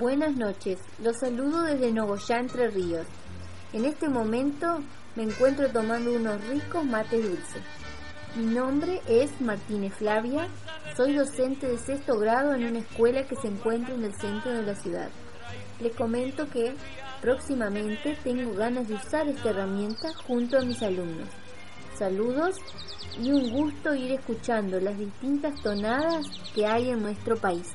Buenas noches, los saludo desde Nogoyá, Entre Ríos. En este momento me encuentro tomando unos ricos mates dulces. Mi nombre es Martínez Flavia, soy docente de sexto grado en una escuela que se encuentra en el centro de la ciudad. Les comento que próximamente tengo ganas de usar esta herramienta junto a mis alumnos. Saludos y un gusto ir escuchando las distintas tonadas que hay en nuestro país.